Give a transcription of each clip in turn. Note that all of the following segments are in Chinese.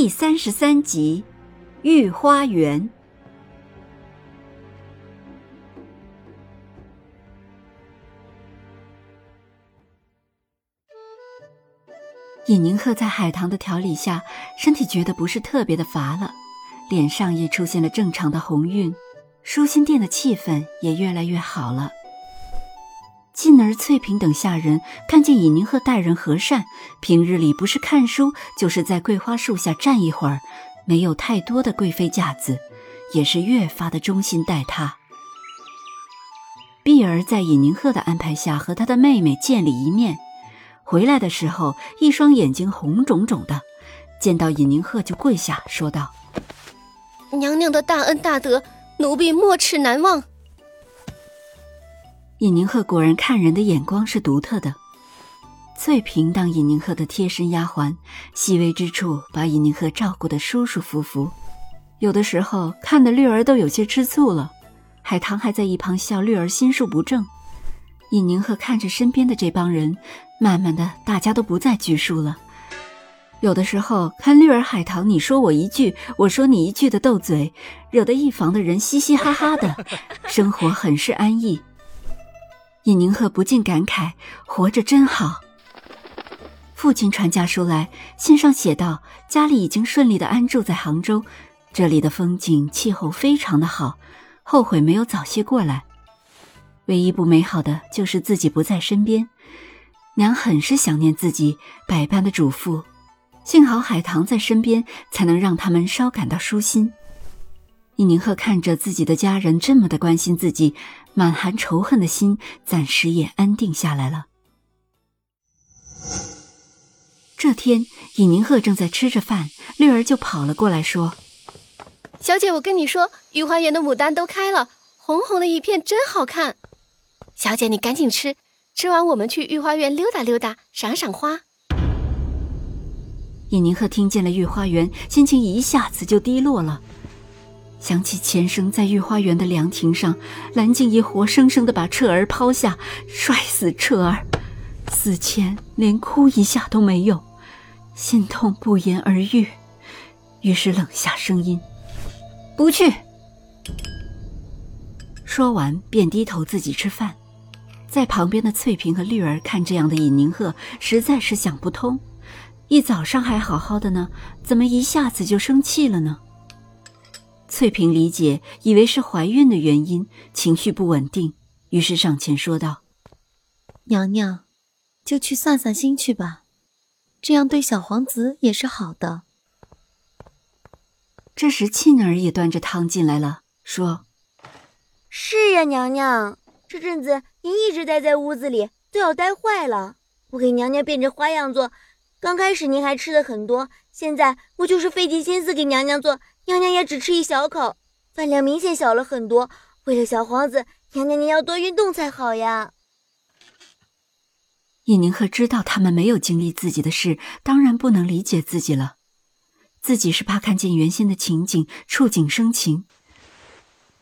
第三十三集，《御花园》。尹宁鹤在海棠的调理下，身体觉得不是特别的乏了，脸上也出现了正常的红晕，舒心殿的气氛也越来越好了。进而翠萍等下人看见尹宁鹤待人和善，平日里不是看书就是在桂花树下站一会儿，没有太多的贵妃架子，也是越发的忠心待他。碧儿在尹宁鹤的安排下和他的妹妹见了一面，回来的时候一双眼睛红肿肿的，见到尹宁鹤就跪下说道：“娘娘的大恩大德，奴婢没齿难忘。”尹宁鹤果然看人的眼光是独特的。翠萍当尹宁鹤的贴身丫鬟，细微之处把尹宁鹤照顾得舒舒服服，有的时候看得绿儿都有些吃醋了。海棠还在一旁笑绿儿心术不正。尹宁鹤看着身边的这帮人，慢慢的大家都不再拘束了。有的时候看绿儿、海棠你说我一句，我说你一句的斗嘴，惹得一房的人嘻嘻哈哈的，生活很是安逸。尹宁鹤不禁感慨：“活着真好。”父亲传家书来，信上写道：“家里已经顺利的安住在杭州，这里的风景气候非常的好，后悔没有早些过来。唯一不美好的就是自己不在身边，娘很是想念自己，百般的嘱咐。幸好海棠在身边，才能让他们稍感到舒心。”尹宁鹤看着自己的家人这么的关心自己，满含仇恨的心暂时也安定下来了。这天，尹宁鹤正在吃着饭，绿儿就跑了过来，说：“小姐，我跟你说，御花园的牡丹都开了，红红的一片，真好看。小姐，你赶紧吃，吃完我们去御花园溜达溜达，赏赏花。”尹宁鹤听见了御花园，心情一下子就低落了。想起前生在御花园的凉亭上，蓝静怡活生生的把彻儿抛下，摔死彻儿，死前连哭一下都没有，心痛不言而喻，于是冷下声音：“不去。”说完便低头自己吃饭。在旁边的翠萍和绿儿看这样的尹宁鹤，实在是想不通：一早上还好好的呢，怎么一下子就生气了呢？翠萍理解，以为是怀孕的原因，情绪不稳定，于是上前说道：“娘娘，就去散散心去吧，这样对小皇子也是好的。”这时沁儿也端着汤进来了，说：“是呀，娘娘，这阵子您一直待在屋子里，都要待坏了。我给娘娘变着花样做，刚开始您还吃的很多，现在我就是费尽心思给娘娘做。”娘娘也只吃一小口，饭量明显小了很多。为了小皇子，娘娘您要多运动才好呀。尹宁鹤知道他们没有经历自己的事，当然不能理解自己了。自己是怕看见原先的情景，触景生情。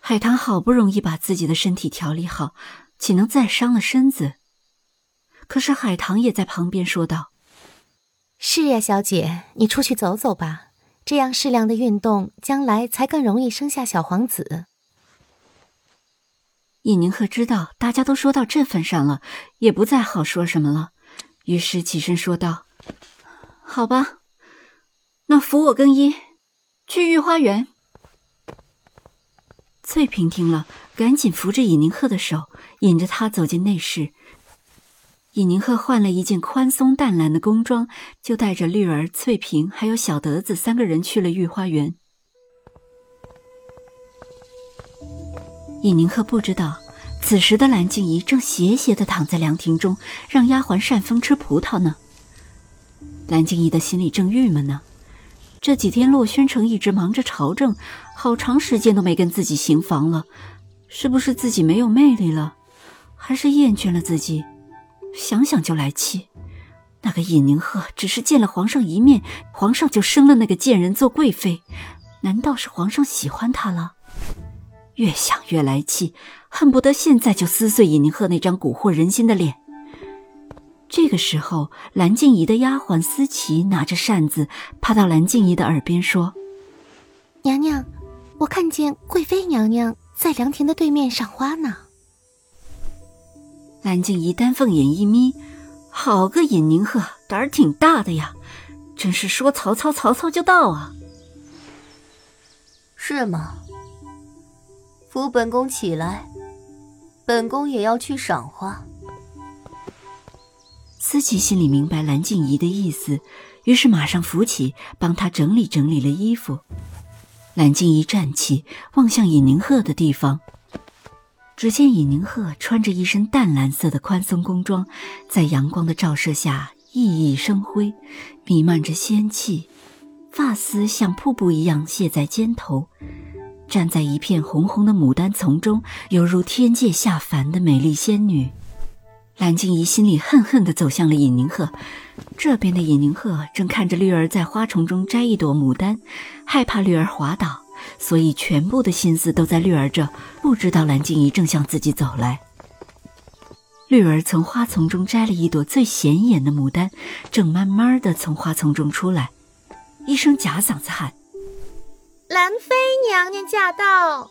海棠好不容易把自己的身体调理好，岂能再伤了身子？可是海棠也在旁边说道：“是呀，小姐，你出去走走吧。”这样适量的运动，将来才更容易生下小皇子。尹宁鹤知道大家都说到这份上了，也不再好说什么了，于是起身说道：“好吧，那扶我更衣，去御花园。”翠萍听了，赶紧扶着尹宁鹤的手，引着他走进内室。尹宁鹤换了一件宽松淡蓝的宫装，就带着绿儿、翠萍还有小德子三个人去了御花园。尹宁鹤不知道，此时的蓝静怡正斜斜的躺在凉亭中，让丫鬟扇风吃葡萄呢。蓝静怡的心里正郁闷呢，这几天洛宣城一直忙着朝政，好长时间都没跟自己行房了，是不是自己没有魅力了，还是厌倦了自己？想想就来气。那个尹宁鹤只是见了皇上一面，皇上就升了那个贱人做贵妃，难道是皇上喜欢她了？越想越来气，恨不得现在就撕碎尹宁鹤那张蛊惑人心的脸。这个时候，蓝静怡的丫鬟思琪拿着扇子趴到蓝静怡的耳边说：“娘娘，我看见贵妃娘娘在凉亭的对面赏花呢。”蓝静怡丹凤眼一眯。好个尹宁鹤，胆儿挺大的呀！真是说曹操，曹操就到啊！是吗？扶本宫起来，本宫也要去赏花。思琪心里明白蓝静怡的意思，于是马上扶起，帮她整理整理了衣服。蓝静怡站起，望向尹宁鹤的地方。只见尹宁鹤穿着一身淡蓝色的宽松工装，在阳光的照射下熠熠生辉，弥漫着仙气，发丝像瀑布一样泻在肩头，站在一片红红的牡丹丛中，犹如天界下凡的美丽仙女。蓝静怡心里恨恨地走向了尹宁鹤，这边的尹宁鹤正看着绿儿在花丛中摘一朵牡丹，害怕绿儿滑倒。所以，全部的心思都在绿儿这，不知道蓝静怡正向自己走来。绿儿从花丛中摘了一朵最显眼的牡丹，正慢慢的从花丛中出来，一声假嗓子喊：“兰妃娘娘驾到！”